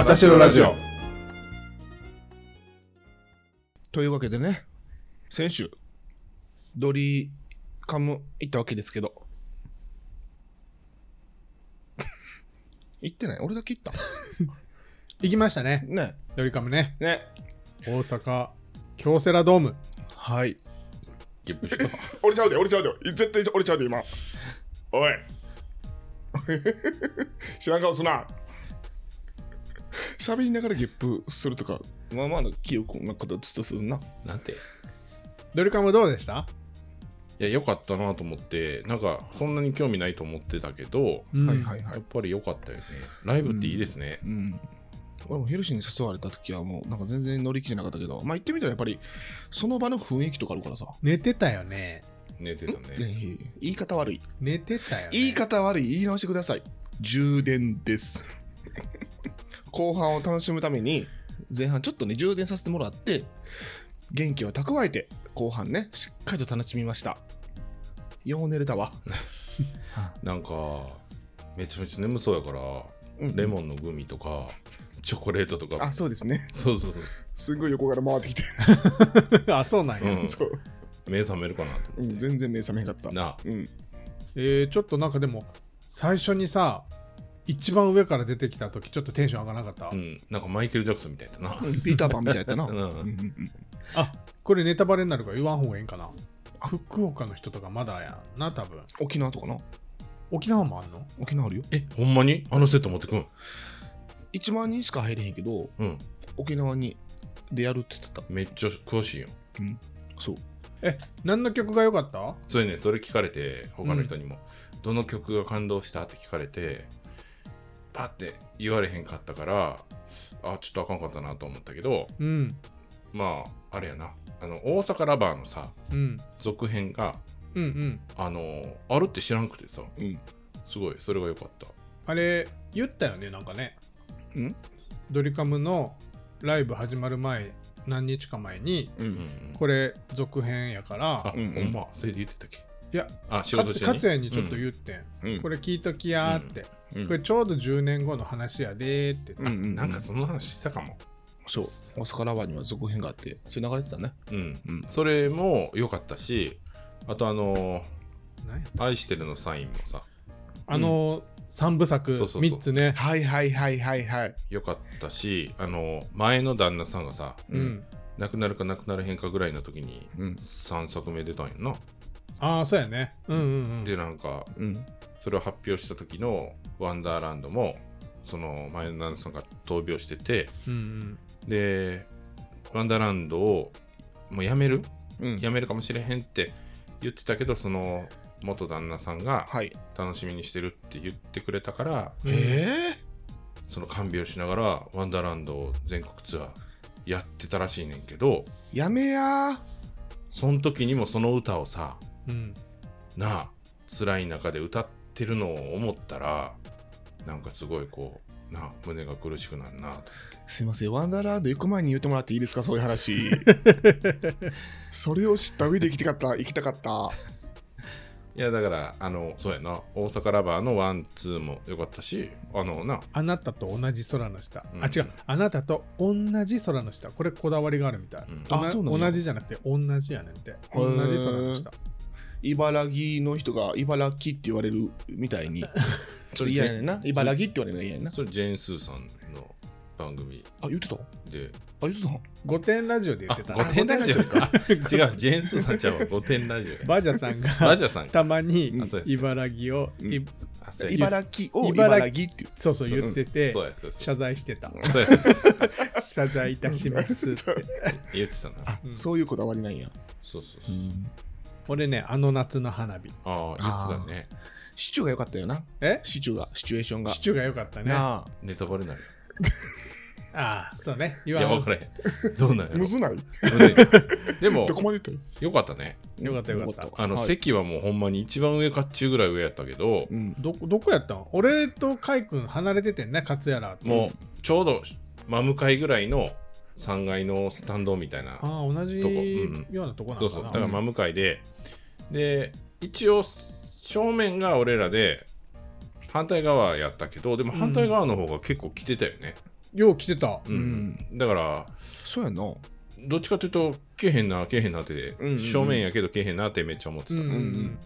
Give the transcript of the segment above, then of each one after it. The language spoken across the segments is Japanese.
あたしろラジオ。というわけでね、先週、ドリカム行ったわけですけど。行ってない？俺だけ行った 行きましたね。ね。ドリカムね。ね。大阪、京セラドーム。はい。ゲップした。俺ちゃうで、俺ちゃうで。絶対俺ちゃうで、今。おい。知らん顔すな。喋りながらゲップするとか、まあまあの記憶な形とするな。なんて？いドリカムどうでした？や、良かったなと思って、なんか、そんなに興味ないと思ってたけど、うんはいはいはいやっ。ぱり良かったよね。ライブっていいですね。うん。俺もヘルシーに誘われた時はもうなんか全然乗り気じゃなかったけど、まあ行ってみたらやっぱりその場の雰囲気とかあるからさ。寝てたよね。寝てたねね。言い方悪い。寝てたよね。言い方悪い。言い直してください。充電です。後半を楽しむために前半ちょっとね充電させてもらって元気を蓄えて後半ねしっかりと楽しみました。よう寝れたわ。なんか、めちゃめちゃ眠そうやから、うんレモンのグミとか、チョコレートとかあ、、そうですね。そうそうそう。すごい横から回ってきて。あ、そうなんや。うんそう。目覚めるかなと思って。うん全然目覚めへんかった。なあ、うん。えー、ちょっとなんかでも、最初にさ、一番上から出てきた時ちょっとテンション上がらなかった、うん、なんかマイケル・ジャクソンみたいだな。うんピーターパンみたいやったな。うん。うんうんうん。あこれネタバレになるから言わん方がいいんかな？福岡の人とかまだやんな多分。沖縄とかな。沖縄もあんの？沖縄あるよ。え、ほんまに？あのセット持ってくん？1万人しか入れへんけど、うん、沖縄にでやるって言ってた。めっちゃ詳しいよ。そう。え何の曲が良かった？それね、それ聞かれて、他の人にも、どの曲が感動したって聞かれて、パって言われへんかったから、あ、ちょっとあかんかったなと思ったけど、うんまあ、あれやな、あの、大阪ラバーのさ、うん続編が、うんうんあの、あるって知らんくてさ、うん。すごい、それが良かった。あれ言ったよねなんかねうん？ドリカムのライブ始まる前何日か前にう。うんん。これ続編やかあ、らうんうんほんま、それで言ってたっけ？いやあ、仕事中に？勝也にちょっと言ってん、うんこれ聞いときやーって、うんこれちょうど10年後の話やでーって、うんうんなんかその話してたかも。そう。大阪ラバーには続編があって、それ流れてたね。うん。うん。それも良かったし、あとあの何や愛してるのサインもさ、あの3部作そうそうそう3つねはいはいはいはいはい。良かったし、あの、前の旦那さんがさ、うん、亡くなるか亡くなるへんかぐらいの時にうん。3作目出たんやな。ああそうやねうんうんうんで、なんか、うん。それを発表した時のワンダーランドも、その前の旦那さんが闘病してて、うんうんで、ワンダーランドをもうやめる？うん。やめるかもしれへんって言ってたけど、その元旦那さんがはい。楽しみにしてるって言ってくれたから、うんえその看病しながらワンダーランドを全国ツアーやってたらしいねんけどー、やめやー。その時にもその歌をさうん。なあ辛い中で歌ってるのを思ったらなんかすごいこうなあ胸が苦しくなるな。とすいません、ワンダーランド行く前に言ってもらっていいですか、そういう話。それを知った上で行きたかった、行きたかった。いやだからあのそうやな。大阪ラバーのワンツーも良かったしあのなあ。なたと同じ空の下、うん。あ違う。あなたと同じ空の下。これこだわりがあるみたい、うん。あそうな同じじゃなくて同じやねんって。同じ空の下茨城の人が茨城って言われるみたいに。それ嫌やねんな。茨城って言われるの嫌やねんな。それジェーン・スーさんの番組。あ、言ってた？あ、で言ってた？御殿ラジオで言あってた。御殿ラジオあか。違うジェーン・スーさんちゃうわ。御殿ラジオや。バジャさんバがジャさんか。たまにあそうです茨城を、うん。いあそうや。茨城を茨茨城って言ってそうそう。言っててそうやそうやそう謝や罪してた。そうやそうや。謝罪いたしますって。言ってたな。あ、うんそういうこだわりなんや。そうそうそう俺ねあの夏の花火。ああ言ってたね。シチューが良かったよな。え？シチューが、シチュエーションが。シチューが良かったね。あなあ。ネタバレになる あそうね。いやわん。分からへんどうなんやろ。むずない？でもどこまで言っよかったね。よかったよかった。あの、はい。席はもうほんまに一番上かっちゅうぐらい上やったけどたうん。どどこやったん？俺とカイ君離れててんね勝やらと。もうちょうど真向かいぐらいの3階のスタンドみたいなああ同じとこ。うん。ようなとこなそうそう。のかなだから真向かいで。で一応正面が俺らで反対側やったけどでも反対側の方が結構来てたよね、よう来てた。うん。だからそうやな。どっちかというとけえへんなけえへんなって、うんうんうん。正面やけどけえへんなってめっちゃ思ってた、うんうんうん。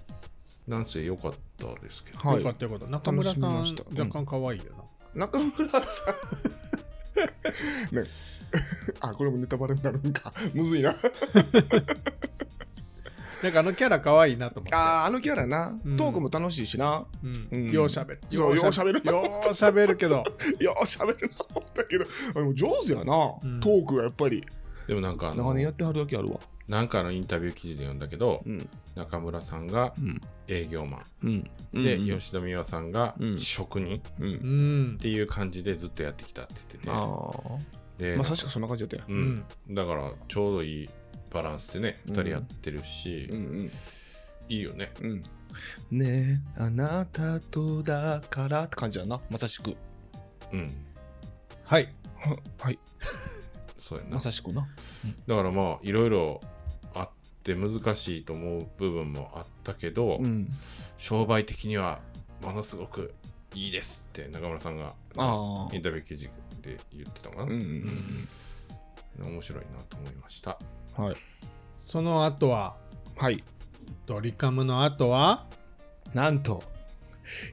なんせ良かったですけど、はい。よかったよかった。中村さん若干可愛いよな。中村さん。ねあこれもネタバレになるんか。むずいな。なんかあのキャラ可愛いなと思って。あーあのキャラな、うん。トークも楽しいしな。うん。うん。ようしゃべる。そうようしゃべる。ようしゃべるけど。ようしゃべるな思ったけどあでも上手やな、うん。トークがやっぱり。でもなんかあの長年やってはるだけあるわ。なんかのインタビュー記事で読んだけど、うん。中村さんがうん。営業マうん。ン、でうん。吉田美和さんがうん。職人っうん。うん。ていう感じでずっとやってきたって言ってて、あで。あまさしくそんな感じだったよ。うん。だからちょうどいいバランスでねうん2人やってるし、うんうんいいよね。うん。ねえあなたとだからって感じやなまさしく。うん。はい。は はい。そうやな。まさしくな。だからまあいろいろあって難しいと思う部分もあったけど、うん。商売的にはものすごくいいですって中村さんがああインタビュー記事で言ってたのかな、うんうん面白いなと思いました。うんはい。その後は？はい。ドリカムの後は？なんと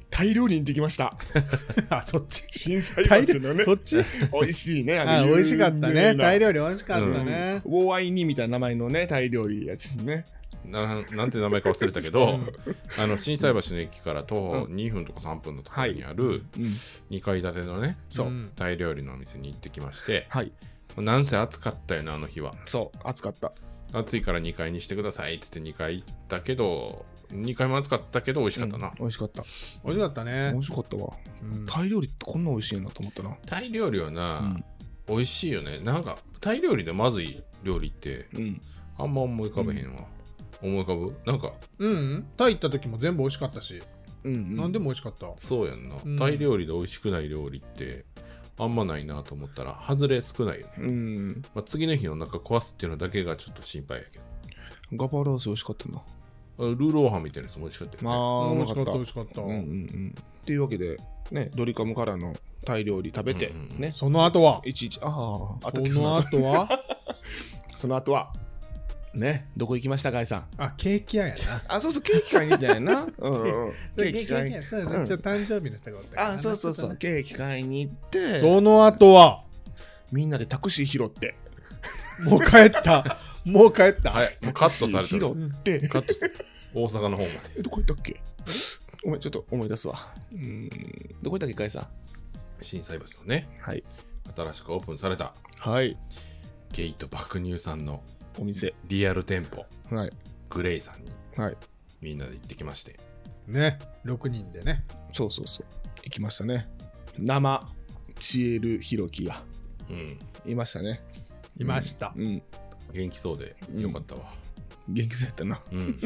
タイ料理に行ってきました。あそっち。震災橋のね。そっち？美味しいねあの美味しかったね。タイ料理美味しかったね。ウォーアイニみたいな名前のねタイ料理やつねななんて名前か忘れたけど あの心斎橋の駅から徒歩2分とか3分のところにあるうん。2階建てのねそう、ん。タイ料理のお店に行ってきましてはい。なんせ暑かったよねあの日は。そう暑かった。暑いから2階にしてくださいって言って2階行ったけど2階も暑かったけど美味しかったな、うん美味しかった。美味しかった美ね味しかったわ。うん。タイ料理ってこんな美味しいなと思ったな。タイ料理はな、うん。美味しいよね。なんかタイ料理でまずい料理ってうん。あんま思い浮かべへんわ、思い浮かぶなんかうん。うんタイ行った時も全部美味しかったし。うんうん。何でも美味しかった。そうやんな、うん。タイ料理で美味しくない料理ってあんまないなと思ったら外れ少ないよね、うん。まあ、次の日お腹壊すっていうのだけがちょっと心配やけど。ガパラース美味しかったな。あルーローハンみたいなやつも美味しかったよね。ああうまかった美味しかった美味しかった。うんうんうん。っていうわけでねドリカムからのタイ料理食べて、うんうんうん。ね。その後は？いちいちあああその後は？その後は？ね。どこ行きましたガイさん？あケーキ屋やな。あそうそうケーキ買いに行ったんやな。うんうん。ケーキ買いに。屋そうやなうん。ちょっと誕生日の人がおったからな。あそうそうそう。ケーキ買いに行って。その後は？みんなでタクシー拾って。もう帰った。もう帰った。はいもうカットされてる。タクシー拾って。カット大阪の方まで。えどこ行ったっけ？ごめんちょっと思い出すわ。うん。どこ行ったっけガイさん？心斎橋のね。はい。新しくオープンされた。はい。ゲイト爆乳さんのお店。リアル店舗。はい。グレイさんに。はい。みんなで行ってきまして。ね。6人でね。そうそうそう。行きましたね。生チエルヒロキが。うん。いましたね。いました。うん。元気そうでよかったわ。元気そうやったな。うん、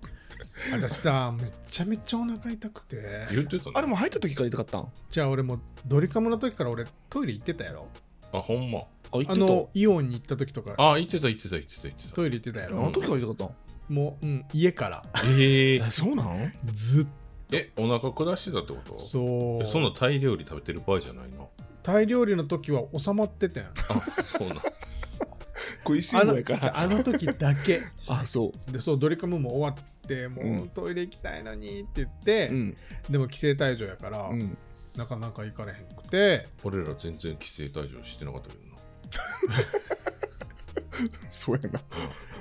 私さめっちゃめちゃお腹痛くて。言ってたね。あれも入った時から痛かったん？じゃあ俺もうドリカムの時から俺トイレ行ってたやろあほんま。あ行あのイオンに行った時とか。あ言ってた言ってた言ってた言ってた。トイレ行ってたやあろの時から痛かったんもう、うん、家から。えええそうなん？ずっえお腹下してたってこと？とそう。えそんなタイ料理食べてる場合じゃないの？タイ料理の時は収まってたやん。あそうなん。食いしあのん坊やから。あの時だけ。あそう。でそうドリカムも終わってもうん。うトイレ行きたいのにって言って、うん。でも規制退場やから、うんなかなか行かれへんくて。俺ら全然規制退場してなかったけどな。そうやな。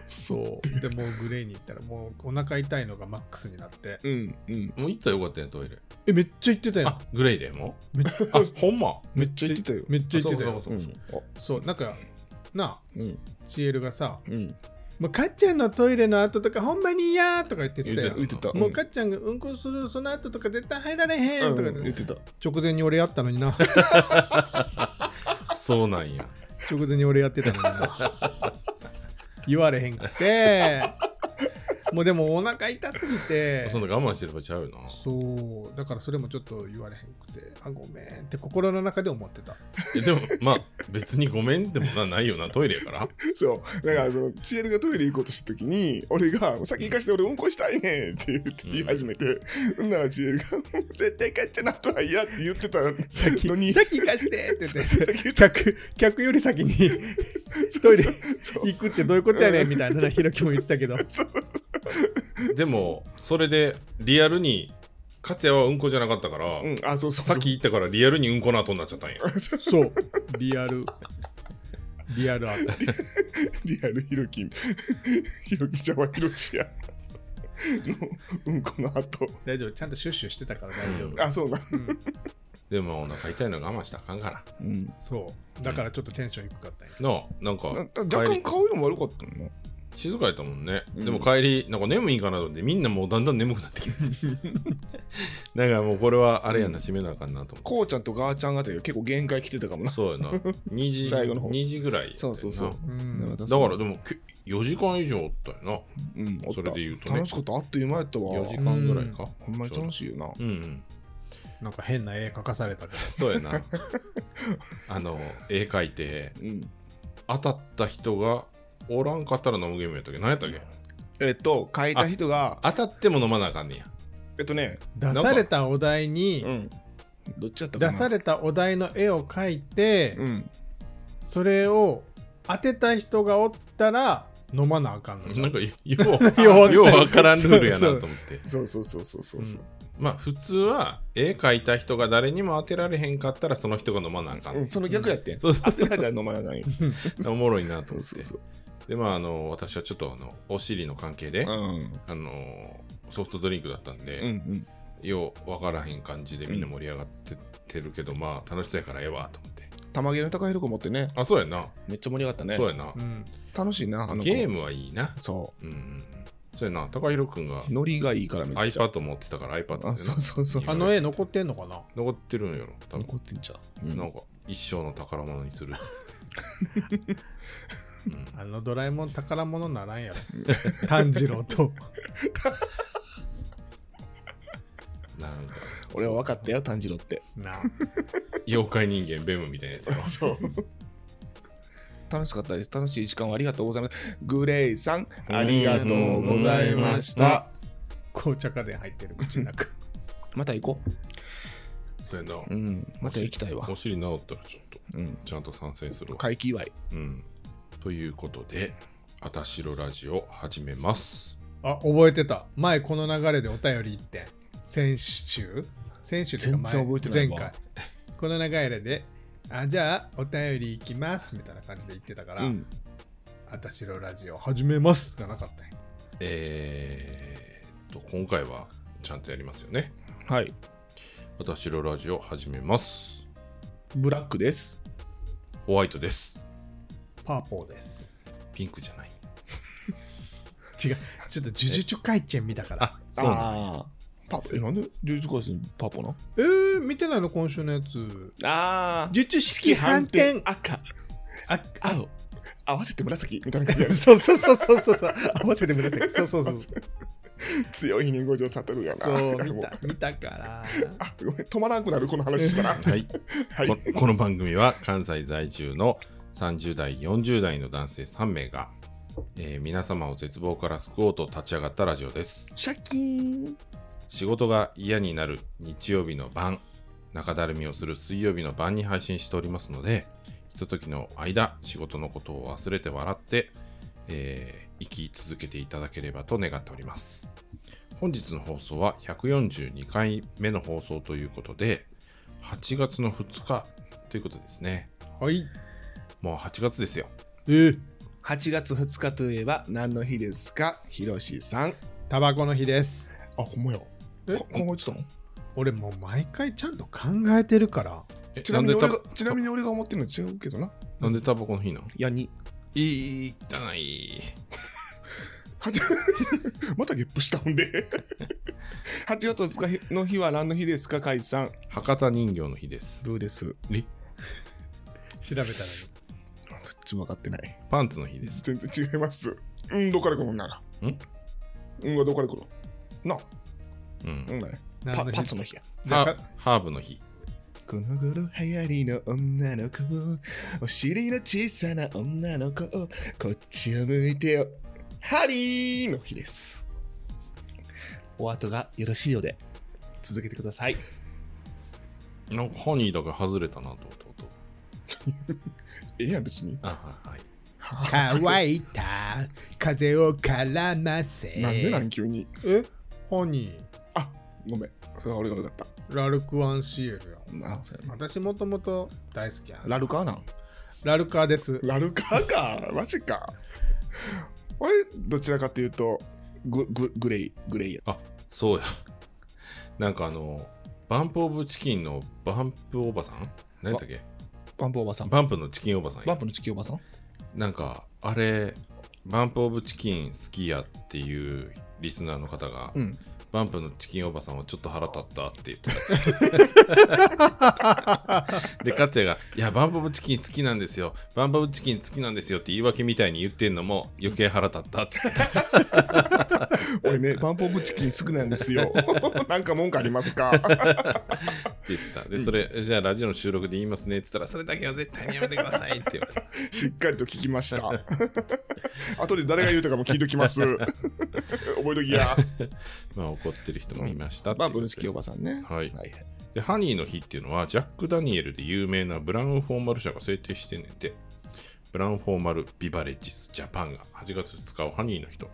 そう。でもうグレーに行ったらもうお腹痛いのがマックスになって。うんうん。もう行ったらよかったやんトイレ。えめっちゃ行ってたやん。あグレイで？もめっあほんま？めっちゃ言ってたよ。めっちゃ行ってたよ。あそうそうそうそうなんかなあうん。チエルがさうんもうかっちゃんのトイレの後とかほんまに嫌とか言ってたよ言ってたもうかっちゃんがうんこするその後とか絶対入られへんとか言ってうん言ってた。直前に俺やったのにな。そうなんや。直前に俺やってたのにな。言われへんくて もうでもお腹痛すぎて。そんな我慢してればちゃうよな。そう。だからそれもちょっと言われへんくて。あごめんって心の中で思ってた。えでもまあ別にごめんでもなないよな。トイレやから。そう。だから、その、チエルがトイレ行こうとしたときに、俺が、先行かして俺うんこしたいねんって言って言い始めて、うん、ならチエルが、絶対帰っちゃなとは嫌って言ってた先のに、先行かしてって言って。客客より先に トイレそう。行くってどういうことやねんみたいなひろきも言ってたけど でもそれでリアルに勝也はうんこじゃなかったから、うん、あ、そうそうそう。先行ったからリアルにうんこの後になっちゃったんや そうリアルリアルアート リアルヒロキ、ヒロキちゃんはヒロシや。のうんこの後。大丈夫ちゃんとシュッシュしてたから大丈夫、あ、そうな。うんでもお腹痛いの我慢したらあかんからうん。そうだからちょっとテンション低かったんやなあなんかな若干顔色も悪かったの？な。静かやったもんね、うん。でも帰りなんか眠いんかなと思ってみんなもうだんだん眠くなってきて。だからもうこれはあれやな閉めなあかんなと思って。こうちゃんとガーちゃんあたりが結構限界来てたかもな。そうやな。2時最後の方。2時ぐらいそうそうそう。うん。だからでもけ4時間以上おったようん、それで言うとね。楽しかった。あっという間やったなわ。4時間ぐらいか。ほんまに楽しいよな。うんうん。なんか変な絵描かされたけど。そうやな。あの絵描いてうん。当たった人がおらんかったら飲むゲームやったっけ？何やったっけ？えっと、書いた人が、当たっても飲まなあかんねやえっとね、出されたお題にうん。どっちやったかな？出されたお題の絵を描いて、うん。それを当てた人がおったら飲まなあかんのなんかよようう ようわからんルールやなと思って そうそうそうそうそうそう。まあ普通は絵描いた人が誰にも当てられへんかったらその人が飲まなあかん、うん、その逆やってん。そうそう当てられたら飲まなあかんよ。おもろいなとそ思ってうそうそう。でまああの私はちょっとあのお尻の関係で、うん。あのソフトドリンクだったんで、うんうん。ようわからへん感じでみんな盛り上がってってるけど、まあ楽しそうやからええわと思って。玉毛の高弘子持ってね、あそうやな、めっちゃ盛り上がったね。そうやな、うん。楽しいな、あの子。ゲームはいいな。そう。んうんうん。そうやな。高弘くんがう。ノリがいいからめっちゃ。iPad 持ってたから iPad でなあ、そうそうそう。あの絵残ってんのかな？残ってるんやろ多分。残ってんじゃん。うん。なんか一生の宝物にする あのドラえもん宝物ならんやろ 炭治郎と なんか俺は分かったよ、炭治郎って。なあ妖怪人間ベムみたいなやつやろ そう。楽しかったです。楽しい時間をありがとうございます。グレイさん、ありがとうございました。紅茶家電入ってる口の中また行こそうやなう。うん。また行きたいわお。尻治ったらちょっとうん。ちゃんと参戦するわ回帰祝い。うんということであたしろラジオ始めます。あ覚えてた。前この流れでお便り1点先週？先週か前全然覚えてないわ。前回。この流れであじゃあお便り行きますみたいな感じで言ってたから、うん。あたしろラジオ始めます。がなかったんや。えー、っと今回はちゃんとやりますよね。はい。あたしろラジオ始めます。ブラックです。ホワイトですパーポーです。ピンクじゃない。違う。ちょっと呪術回戦見たから。あそうなんだああ。パパ、え、なんで呪術廻戦パパなえー、見てないの？今週のやつ。ああ。術式反転。赤、あ青、合わせて紫みたいな感じ そうそうそうそうそうそう。合わせて紫。そうそうそうそう。強い日に五条悟やな。そう見もた見たから。あ、ごめん、止まらなくなる、この話したら。はい。はい。ここの番組は関西在住の30代40代の男性3名が、えー皆様を絶望から救おうと立ち上がったラジオです。シャキーン。仕事が嫌になる日曜日の晩中だるみをする水曜日の晩に配信しておりますのでひとときの間仕事のことを忘れて笑って、えー生き続けていただければと願っております。本日の放送は142回目の放送ということで8月の2日ということですね。はいもう8月ですよえー、8月2日といえば何の日ですか？ひろしさん。タバコの日ですあ、ほんまや。え？か考えてたの俺もう毎回ちゃんと考えてるからえちなみになんでタ俺がちなみに俺が思ってるの違うけどな。なんでタバコの日なんヤニ。いい汚い またゲップしたんで。8月2日の日は何の日ですか？カイさん。博多人形の日ですブーです？え？調べたらどっちも分かってない。パンツの日です。全然違います。うん、どっからかもなら。ん？うんがどこから来るな。うん。うんだね。パ何の日？パツの日や。ハーブの日。この頃流行りの女の子お尻の小さな女の子こっちを向いてよ。ハリーの日です。お後がよろしいようで。続けてください。なんかハニーだけ外れたなと思って音 ええやん別に。あはいはい。乾いた風を絡ませ。なんでなん急に。え？ハニあごめん。それは俺が悪かった。ーラルクワンシエルやあそうやな。私もともと大好きやラルカーなん？ラルカーです。ラルカーか。マジか。俺どちらかというとグググレイグレイや。あそうや。なんかあのバンプオブチキンのバンプおばさん？何だっけ？バンプおばさん。バンプのチキンおばさんバンプの地球おばさん？なんかあれバンプオブチキン好きやっていうリスナーの方が、うんバンプのチキンおばさんはちょっと腹立ったって言って。た で勝也が「いやバンプオブチキン好きなんですよ。バンプオブチキン好きなんですよ」って言い訳みたいに言ってんのも余計腹立ったって。言って俺ねバンプオブチキン好きなんですよ。なんか文句ありますか？言ってた。でそれじゃあラジオの収録で言いますねって言ったらそれだけは絶対にやめてくださいって言われた。しっかりと聞きました。後で誰が言うとかも聞いときます。覚えときや。まあ怒ってる人もいましたうことで。プの地球おばさんね。はい。はいでハニーの日っていうのはジャック・ダニエルで有名なブラウンフォーマル社が制定してんねんて。ブラウンフォーマル・ビバレッジス・ジャパンが8月2日をハニーの日と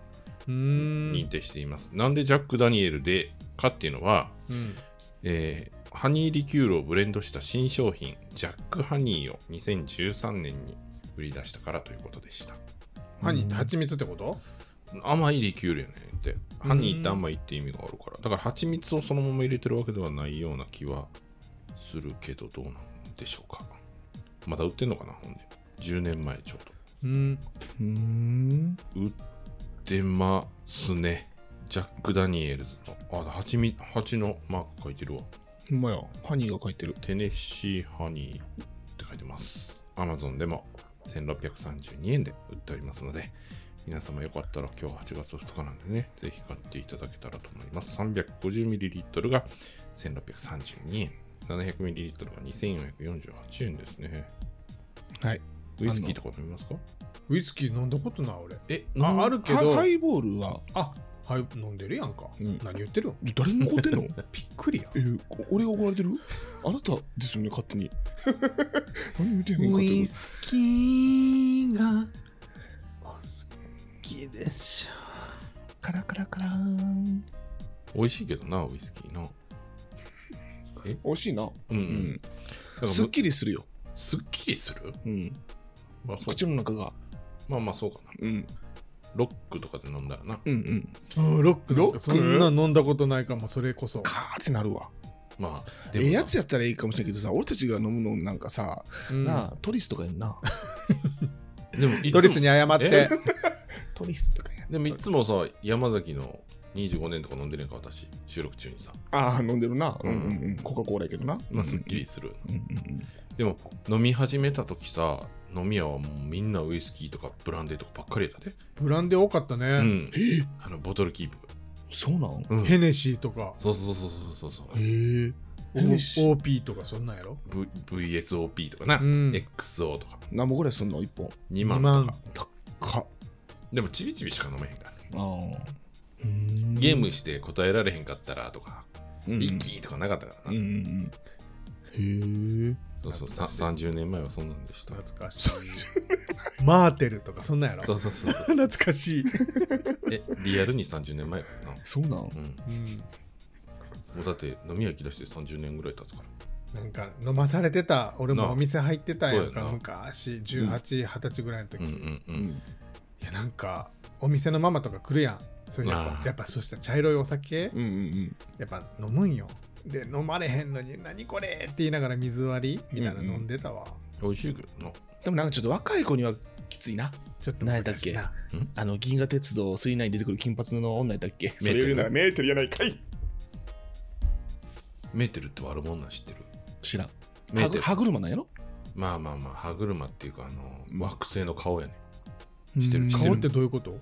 認定しています、なんでジャック・ダニエルでかっていうのは、うん。えーハニーリキュールをブレンドした新商品ジャック・ハニーを2013年に売り出したからということでした。ハニーって蜂蜜ってこと？甘いリキュールやねんって。ハニーって甘いって意味があるから。だから蜂蜜をそのまま入れてるわけではないような気はするけどどうなんでしょうか。まだ売ってんのかなほんで10年前ちょううん。うーん。ど売ってますね。ジャック・ダニエルズの。あ蜂蜜蜂のマーク書いてるわ。ほんまや。ハニーが書いてる。テネシーハニーって書いてます。Amazon でも1632円で売っておりますので、皆様よかったら今日8月2日なんでね、ぜひ買っていただけたらと思います。350ml が1632円、700ml が2448円ですね。はい。ウイスキーとか飲みますか？ウイスキー飲んだことない俺。え、ああるけど。ハハイボールは？あはい飲んでるやんか、うん。何言ってるよ誰に怒ってんの？びっくりや。えー俺が怒られてる？あなたですよね勝手に。何言ってんの勝手に。スキーがきでしょ。カラカラカラーン。美味しいけどな、ウイスキーな。美味しいな。うん、ううんすっきりするよ。すっきりする、うん。まあ、そう。口の中が。まあまあそうかな。うん。ロックとかで飲んだらな。うんうん。うん。ロックなんかロック？そんな飲んだことないかもそれこそ、カーってなるわ。まあ、ええやつややったらいいかもしれんけどさ俺たちが飲むのなんかさうん。なあトリスとかやんな。でもいつもトリスに謝って。え？トリスとかやん。でもいつもさ、山崎の25年とか飲んでるやんか、私、収録中にさ。ああ飲んでるな。ううんんうんうん。コカ・コーラやけどな。まあ、すっきりする。うんうんでも、飲み始めた時さ、飲み屋はもうみんなウイスキーとかブランデーとかばっかりやったで。ブランデー多かったね、うん。え？あの、ボトルキープ。そうなん？うん。ヘネシーとか。そうそうそうそうそうそう。へえ。OP とかそんなんやろ？V、VSOP とかな、うん。XO とか、何本ぐらいすんの？一本。2万2万。とか。かでも、ちびちびしか飲めへんからね。ああゲームして答えられへんかったらとか、うん一気とかなかったからな。うんうんうん。へえそうそう、さ懐かしい。30年前はそんなんでした。懐かしい。マーテルとかそんなんやろ。そうそうそう。懐かしい、え、リアルに30年前かな。そうなん？うん。もうん、うだって飲み屋来だして30年ぐらい経つから。なんか飲まされてた。俺もお店入ってたんやんか。昔1820、20歳ぐらいの時、うんいうん。うん。やなんかお店のママとか来るやん。そういうやっぱやっぱそうした茶色いお酒うんうんやっぱ飲むんよ。で飲まれへんのに何これって言いながら水割りみたいなの飲んでたわ、美味しいけどな。でもなんかちょっと若い子にはきついな。ちょっと何やったっけ？あの銀河鉄道9に出てくる金髪の女やったっけ？メーテルそれ言うならメーテルやないかい。メーテルって悪者なん知ってる？知らん。メーテル。歯歯車なんやろ？まあまあまあ、歯車っていうか、あの、うん惑星の顔やね。知ってる。顔ってどういうこと？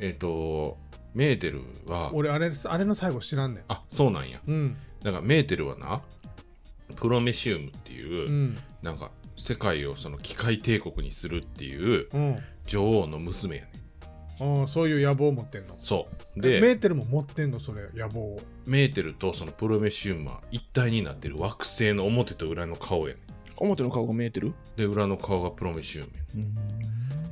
えっ、と、メーテルは。俺あれあれの最後知らんねん。あそうなんや。うん。なんかメーテルはな。プロメシウムっていう、うん。なんか世界をその機械帝国にするっていううん。女王の娘やねああそういう野望を持ってんの？そう。メでーテルも持ってんの？それ野望を。メーテルとそのプロメシウムは一体になってる惑星の表と裏の顔やね表の顔が見えてる？で裏の顔がプロメシウムやうん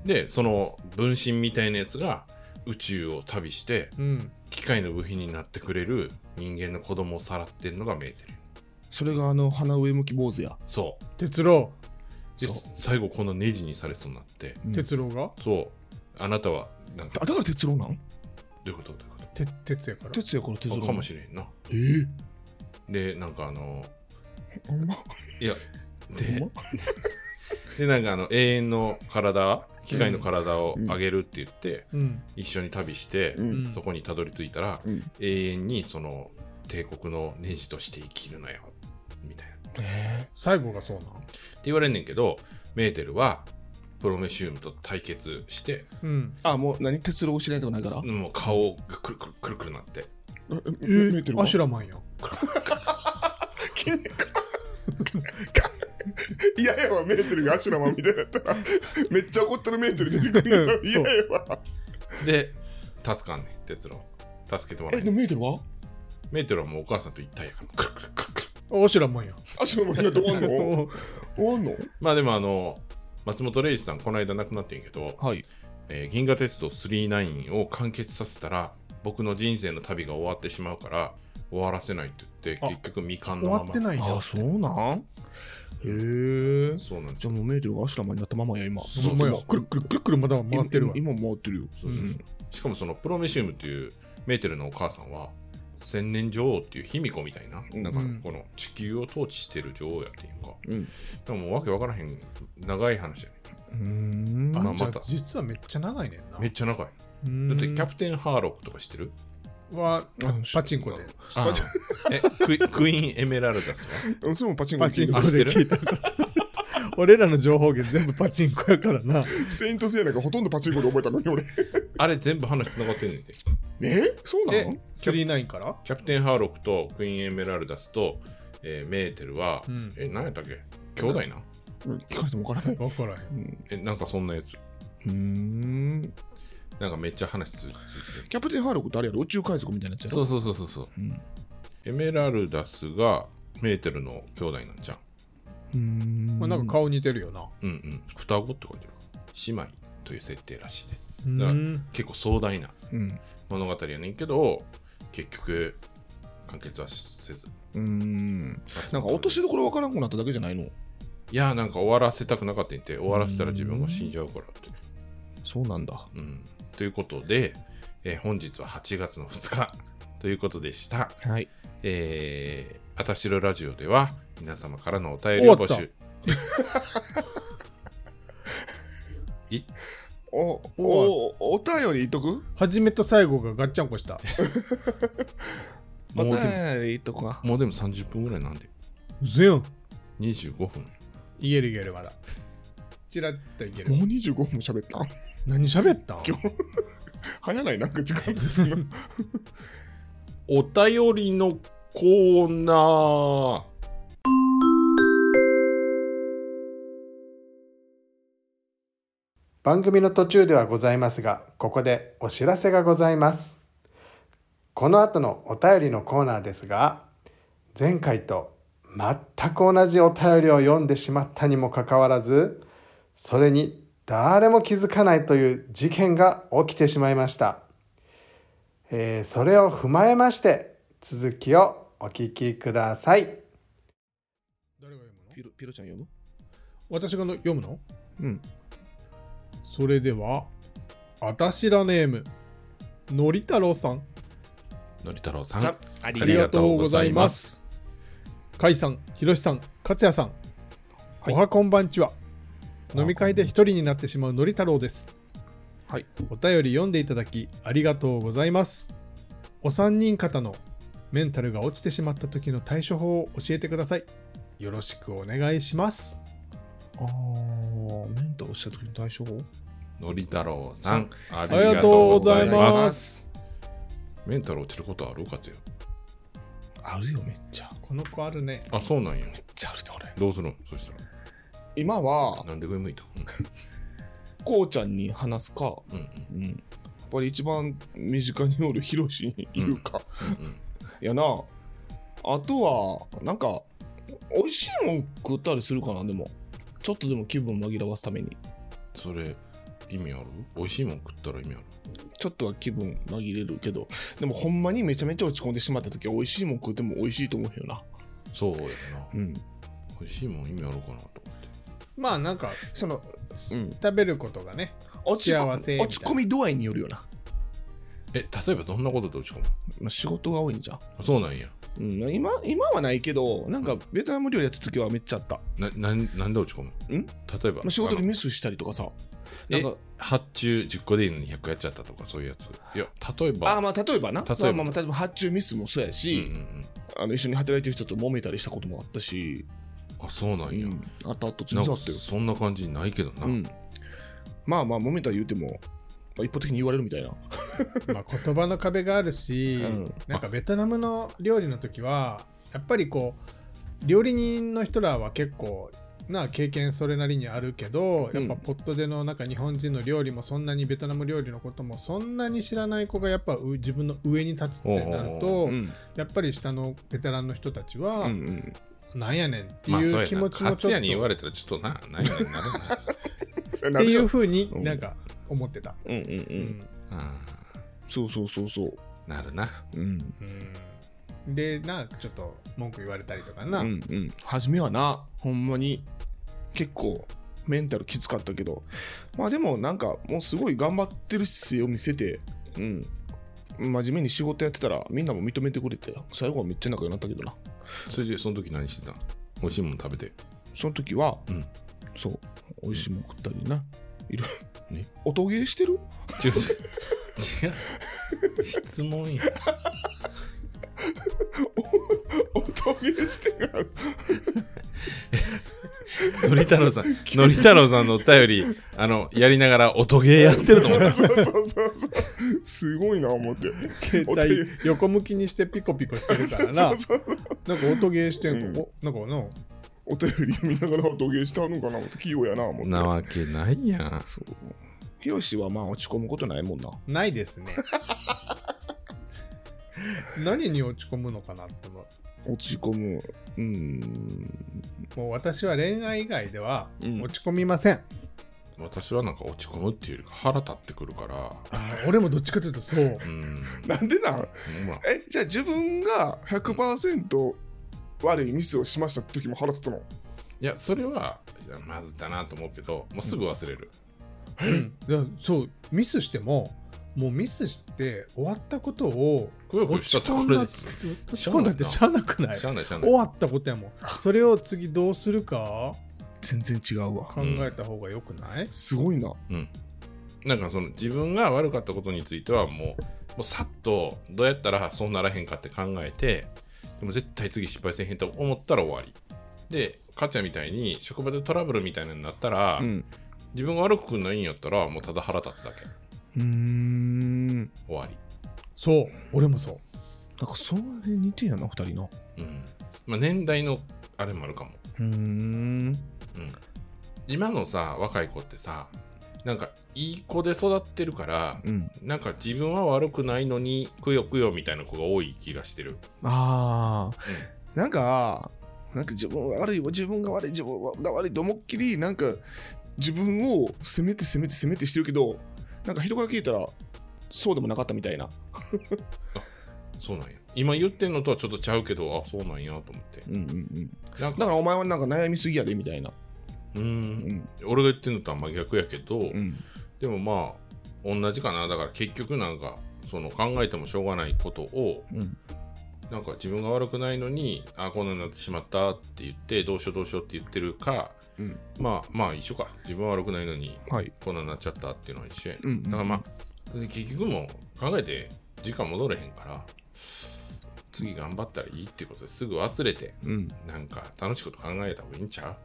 でその分身みたいなやつが宇宙を旅してうん。機械の部品になってくれる人間の子供をさらってるのがメーテルそれがあの鼻上向き坊主や、そう。哲郎。でそう。最後このネジにされそうになって。うん。哲郎が？そう。あなたはなんか。あだから哲郎なん？どういうこと？どういうこて鉄やから？哲也から哲郎とかもしれんな。えー、でなんかあのほんま？いやでま？でなんかあの永遠の体機械の体をあげるって言って、うん。一緒に旅して、うん。うんそこにたどり着いたら、うん。永遠にその帝国のネジとして生きるのよ。みたいな。ってえ最後がそうなん？言われんねんけどメーテルはプロメシウムと対決してうん。ー、あもう何？哲郎を知らないとこないから？もう顔がくるくるくるくるなって。ええ見えてるわアシュラマンや いややわメーテルがアシュラマンみたいだったら。めっちゃ怒ってるメーテル出てくるの 嫌やわ。で助かんねん哲郎。助けてもらえ。えでもメーテルは？メーテルはもうお母さんと一体やから。くるくるくるくるアシュラマンや。アシュラマンがどうんの終わんの？まあでもあの松本零士さんこの間亡くなってんけど、はい。えー銀河鉄道999を完結させたら僕の人生の旅が終わってしまうから終わらせないって言ってあ結局未完終のまま。わってないんだあそうなん？へえそうなんじゃあもうメーテルがアシュラマンになったままや今。ほんまや。くるくるくるくるまだ回ってるわ。今今回ってるよそうそううん。しかもそのプロメシウムっていうメーテルのお母さんは千年女王っていう卑弥呼みたいな、うん。なんかこの地球を統治してる女王やっていうか、うん。でももうわけわからへん長い話やねうーん。ああまた。実はめっちゃ長いねんな。めっちゃ長い。うん。だってキャプテンハーロックとか知ってる？はあパチンコで。あえクイクイーンエメラルダスは？うんそれもパチンコ。で。聞いたこと俺らの情報源全部パチンコやからな。セイントセイヤなんかほとんどパチンコで覚えたのに俺。あれ全部話つながってんねんてえ？そうなえ？の39から？キャプテンハーロックとクイーンエメラルダスと、えーメーテルは、うん。え何やったっけ？兄弟な、うん。聞かれても分からない。分からへん。うん。えなんかそんなやつ。うーんなんかめっちゃ話つついてる。キャプテンハーロックってあれやろ宇宙海賊みたいなやつやろ？そうそうそうそうそうう。ん。エメラルダスがメーテルの兄弟なんじゃんうーん。まあ、なんか顔似てるよな。うんうん。双子って書いてる。姉妹という設定らしいです。うだからん結構壮大なうん。物語やねんけど結局完結はせず。うーんなんか落としどころ分からんくなっただけじゃないの？いやなんか終わらせたくなかったんやって。終わらせたら自分が死んじゃうからって。そうなんだ。うんということで、えー本日は8月の2日ということでした。はい。えー、あたしろラジオでは皆様からのお便りを募集。い？おおお便り言っとく？初めと最後がガッチャンコした。お 便もうでもり言っとくかもうでも30分ぐらいなんで。嘘やん25分。いけるいけるまだチラッといける。もう25分も喋った。何喋った？ん今日。早ないなんか時間ですのお便りのコーナー。番組の途中ではございますがここでお知らせがございます。この後のお便りのコーナーですが前回と全く同じお便りを読んでしまったにもかかわらずそれに誰も気づかないという事件が起きてしまいました、えーそれを踏まえまして続きをお聞きください。誰が読むの？ピロピロちゃん読む？私がの読むの？うん。それではあたしらネームのり太郎さん。のり太郎さん。さあありがとうございます。甲斐さんひろしさん勝也さん、はい。おはこんばんちは飲み会で一人になってしまうのり太郎です。はい。お便り読んでいただきありがとうございます。お三人方のメンタルが落ちてしまった時の対処法を教えてください。よろしくお願いします。あーメンタルした時の対処法？のり太郎さんありがとうございます。メンタル落ちることあるかつよ。あるよめっちゃ。この子あるね。あそうなんや。めっちゃあるで俺。どうするの？そしたら今はなんで上向いた？こうちゃんに話すか、うんうん。うん、やっぱり一番身近におるヒロシに言うか、うんうん。やな。あとはなんか美味しいもん食ったりするかなでも。ちょっとでも気分紛らわすために。それ意味ある？美味しいもん食ったら意味ある？ちょっとは気分紛れるけど。でもほんまにめちゃめちゃ落ち込んでしまった時は美味しいもん食っても美味しいと思うよな。そうやな。うん。美味しいもん意味あるかなとまあなんかそのうん。食べることがね落ち落ち込み度合いによるよな、え例えばどんなことで落ち込む？まあ、仕事が多いんじゃん。あそうなんや。うん、今今はないけどなんかベトナム料理やった時はめっちゃあった、ななんなんで落ち込む？ん？例えばまあ、仕事でミスしたりとかさ。えなんか発注10個でいいのに100個やっちゃったとかそういうやつ？いや例えば。あーまあ例えばな。例えば。まあまあ例えば発注ミスもそうやうんし、うんうん。あの一緒に働いてる人と揉めたりしたこともあったし、あそうなんや、うん、あったあったなんか全然あったよ、そんな感じないけどな、うん、まあまあ揉めた言うても、まあ、一方的に言われるみたいな。まあ言葉の壁があるし、うん。なんかベトナムの料理の時はやっぱりこう料理人の人らは結構な経験それなりにあるけどやっぱポットでのなんか日本人の料理もそんなにベトナム料理のこともそんなに知らない子がやっぱう自分の上に立つってなるとうん。やっぱり下のベテランの人たちうはんうんなんやねんっていう気持なちもちょっと。に言われたらちょっとな何やねんな。るっていうふうにうん。なんか思ってた。うんうんううん。んなそうそうそうそう。うん。なるな。うん。うん。でなんかちょっと文句言われたりとかな、うんうん。初めはなほんまに結構メンタルきつかったけど。まあでもなんかもうすごい頑張ってる姿勢を見せてうん。真面目に仕事やってたらみんなも認めてくれて最後はめっちゃ仲良くなったけどなそれでその時何してたん美味しいもん食べて。その時は、うん。そう。美味しいもん食ったりな。いろね。音ゲーしてる？違う。違う。違う質問や。音ゲーしてるのり太郎さんのり太郎さんのお便りあのやりながら音ゲーやってると思ったそうそうそうそう。すごいな思って。携帯横向きにしてピコピコしてるからな。そうそうなんか音ゲーしてんか、うん。おなんかな？お便り読みながら音ゲーしてはるのかな思って。器用やな思って。なわけないやん。そう。ヒロシはまあ落ち込むことないもんな。ないですね。何に落ち込むのかなって思う落ち込む。うーん。もう私は恋愛以外ではうん。落ち込みません、私はなんか落ち込むっていうよりか腹立ってくるから。俺もどっちかというとそう。うん。なんでなん？ほらえじゃあ自分が100%悪いミスをしましたって時も腹立つの？いやそれはいやまずだなと思うけどもうすぐ忘れる、うん。だからそう。ミスしてももうミスして終わったことを落ち込んだんだってしゃあなくない？終わったことやもん。それを次どうするか全然違うわ。考えた方がよくない、すごいな。うん。なんかその自分が悪かったことについてはもうもうさっとどうやったらそうならへんかって考えてでも絶対次失敗せへんと思ったら終わり。でかっちゃんみたいに職場でトラブルみたいなのになったら、うん。自分が悪くないんやったらもうただ腹立つだけうーん。終わり。そう。俺もそう。なんかそれ似てんやな二人のうん。まあ年代のあれもあるかも。うーん。うん。今のさ若い子ってさなんかいい子で育ってるからうん。なんか自分は悪くないのにくよくよみたいな子が多い気がしてる。ああ、なんかなんか自分は悪い自分が悪い自分が悪いと思いっきりなんか自分を責めて責めて責めてしてるけどなんか人から聞いたらそうでもなかったみたいな。そうなんや。今言ってんのとはちょっとちゃうけどあそうなんやと思って。うんうんうん。なんかだからお前はなんか悩みすぎやでみたいな。うーうん。ん俺が言ってんのとは真逆やけど、うん。でもまあ同じかな。だから結局なんかその考えてもしょうがないことをうんなんか自分が悪くないのにあこんなになってしまったって言ってどうしようどうしようって言ってるかうん。まあまあ一緒か。自分は悪くないのにはい。こんなになっちゃったっていうのは一緒やね、うんだからまあ結局もう考えて時間戻れへんから次頑張ったらいいってことですぐ忘れてうん。なんか楽しいこと考えた方がいいんちゃう？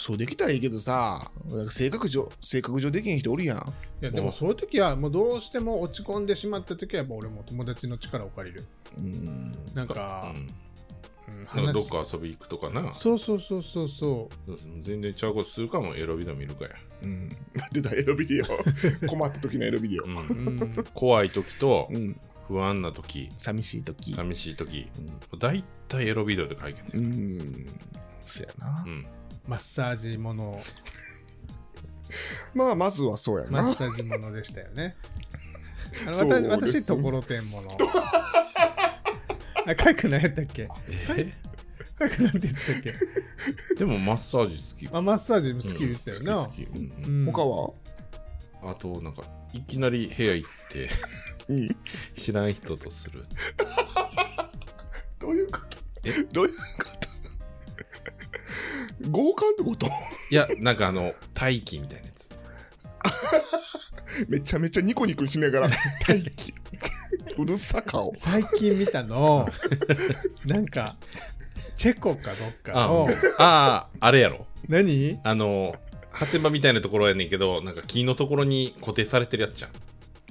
そうできたらいいけどさ、性格上、性格上できへん人おるやん。いやでもそういう時はもうどうしても落ち込んでしまった時はやっぱ俺も友達の力を借りるうん。なんか、うんうんなんかどっか遊び行くとかなそうそうそうそうそ全然ちゃうことするかもエロビデオ見るかや、うん。出たエロビデオ。困った時のエロビデオ。うんう、うん、怖い時とうん。不安な時寂しい時。寂しい時だいたいエロビデオで解決うや、ん。そやなう。んマッサージもの。まあ、まずはそうやな。マッサージものでしたよね。あのそう私です私ところてんもの。あかいく何やったっけ？え？かいくなんて言ってたっけ？でもマッサージ好き。あマッサージも好き言ってたよな、うん好き好き。うん。うん。他は？あとなんかいきなり部屋行ってうん。知らん人とする。どういうこと？え？どういうこと？強姦ってこと？いやなんかあの待機みたいなやつ。めちゃめちゃニコニコしながら 待機うるさ顔。最近見たの。なんかチェコかどっかあの。あーあれやろ。何？あの果て場みたいなところやねんけどなんか木のところに固定されてるやつじゃん。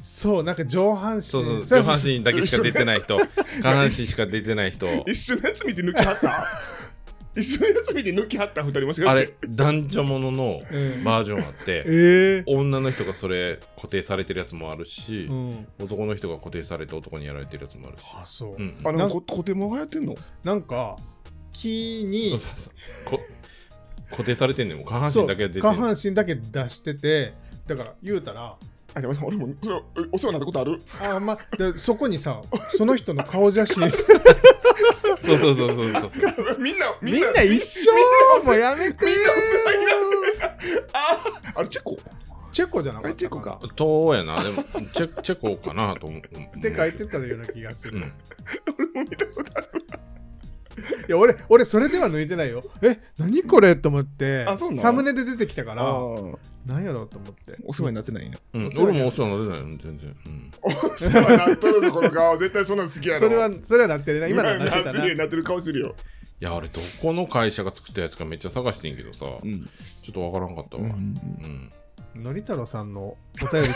そうなんか上半身。そうそうそう上半身だけしか出てない人 下半身しか出てない人。一緒のやつ見て抜きはった？一緒のやつ見て抜きはった二人もしかして。あれ男女もののうんバージョンあってええ。女の人がそれ固定されてるやつもあるし、うん。男の人が固定されて男にやられてるやつもあるし、あそう、うん、あのこコテモが流行ってんの？なんか木そうにそうそう。こ固定されてんねんもう。下半身だけ出て下る半身だけ出しててだから言うたらあでも俺もそれお世話になったことある？あまでそこにさその人の顔写真 そうそうそうそうそう。そうみんなみんな一緒？もうやめてみんなああれチェコ？チェコじゃなあかったれチェコか。とやな。でもチェチェコかなと思う。って書いてたような気がする、うん。い 俺も見たことある や俺俺それでは抜いてないよ。え何これと思ってあそうなの？サムネで出てきたからあ何やろうと思って。お世話になってないんやうん俺もお世話になってないよ全然、うん、お世話になっとるぞこの顔。絶対そんなん好きやろ。それはそれはなってるな。今のはなってたな。なってるなってる顔してるよ。いやあれどこの会社が作ったやつかめっちゃ探してんけどさ、ん。ちょっとわからんかったわ、うんのり太郎さんのお便りっ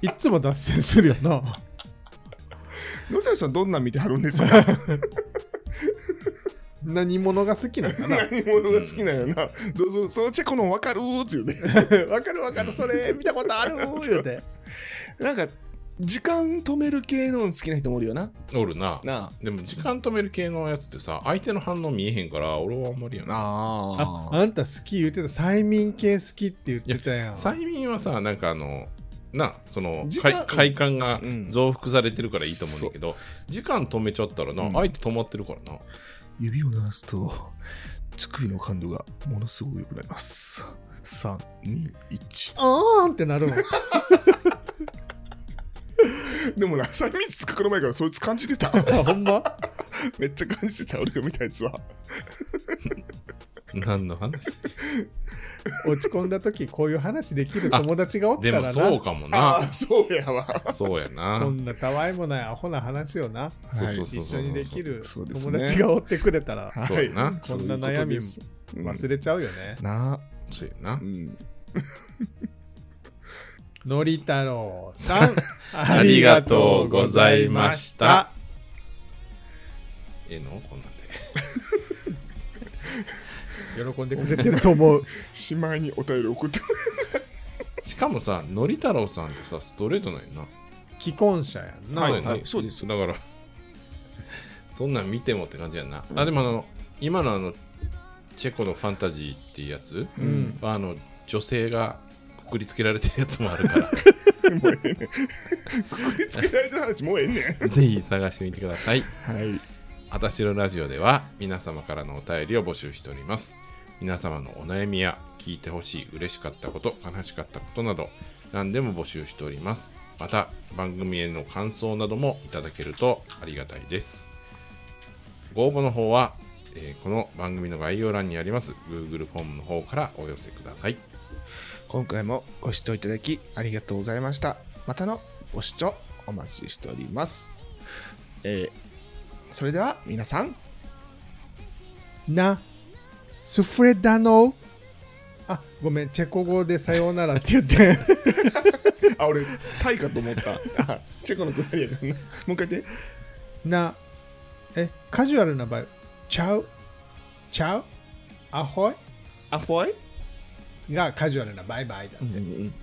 ていっつも脱線するよな。野谷さんどんなん見てはるんですか？何者が好きなんかな？何者が好きなんやな。どうぞそのチェコの分かるーっつ言うて。わかるわかるそれ見たことある 言うて。なんか時間止める系の好きな人もおるよな。おるな。なでも時間止める系のやつってさ相手の反応見えへんから俺はあんまりやな。あああんた好き言ってた催眠系好きって言ってたやん。催眠はさなんかあのなその快快感がうん。増幅されてるからいいと思うんだけど、時間止めちゃったらな、うん。相手止まってるからな。指を鳴らすと乳首の感度がものすごく良くなります。321あーんってなるの。でもな催眠術かかる前からそいつ感じてた。あ ほんま？めっちゃ感じてた。俺が見たやつは何の話？落ち込んだ時こういう話できる友達がおったでもらなそうかもあな。あそうやわ。そうやな。こんなたわいもないアホな話をな。そうそうそうそう一緒にできるそうですね友達がおってくれたらそうやな。こんな悩みそういうことです。忘れちゃうよね。なそうやな。うん。のり太郎さん、ありがとうございました。ええの？こんなんで 喜んでくれてると思う。しまいにお便り送って。しかもさのり太郎さんってさストレートなんやな。既婚者やんな。はいはい。そうです。だからそんなん見てもって感じやんな。あでもあの今のあのチェコのファンタジーっていうやつうん。はあの女性がくくりつけられてるやつもあるから。もうええねん。くくりつけられた話もうええねん。ぜひ探してみてください。はいあたしろラジオでは皆様からのお便りを募集しております。皆様のお悩みや聞いてほしい嬉しかったこと、悲しかったことなど何でも募集しております。また番組への感想などもいただけるとありがたいです。ご応募の方は、えーこの番組の概要欄にあります Google フォームの方からお寄せください。今回もご視聴いただきありがとうございましたまたのご視聴お待ちしておりますえーそれでは皆さんな、スフレダノあごめんチェコ語でさようならって言って。あ俺タイかと思った。あチェコのくだりやからな。もう一回言って。なえカジュアルな場合 čau？ čau？ ahoj？ ahoj？がカジュアルなバイバイだうんうん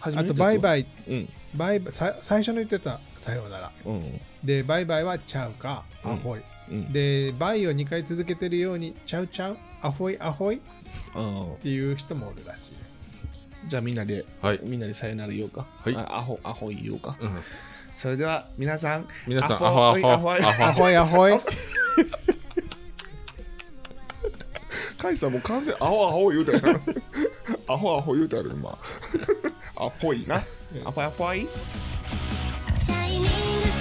初あとバイイバイ。うんバイバイさ最初の言ってたさようなら。うん。でバイバイは čau か ahoj、うん。でバイを2回続けてるように čau čau ahoj ahoj っあていう人もおるらしい。じゃあみんなで、はい。みんなでさよなら言おうか、はい。あアホアホ言おうか、うん。それでは皆さん皆さん、アホアホアホアホアホイ。アホ。イカイさんもう完全アホアホ言うたやんアホアホ言うたやろ今。アホいなアホアホい Shining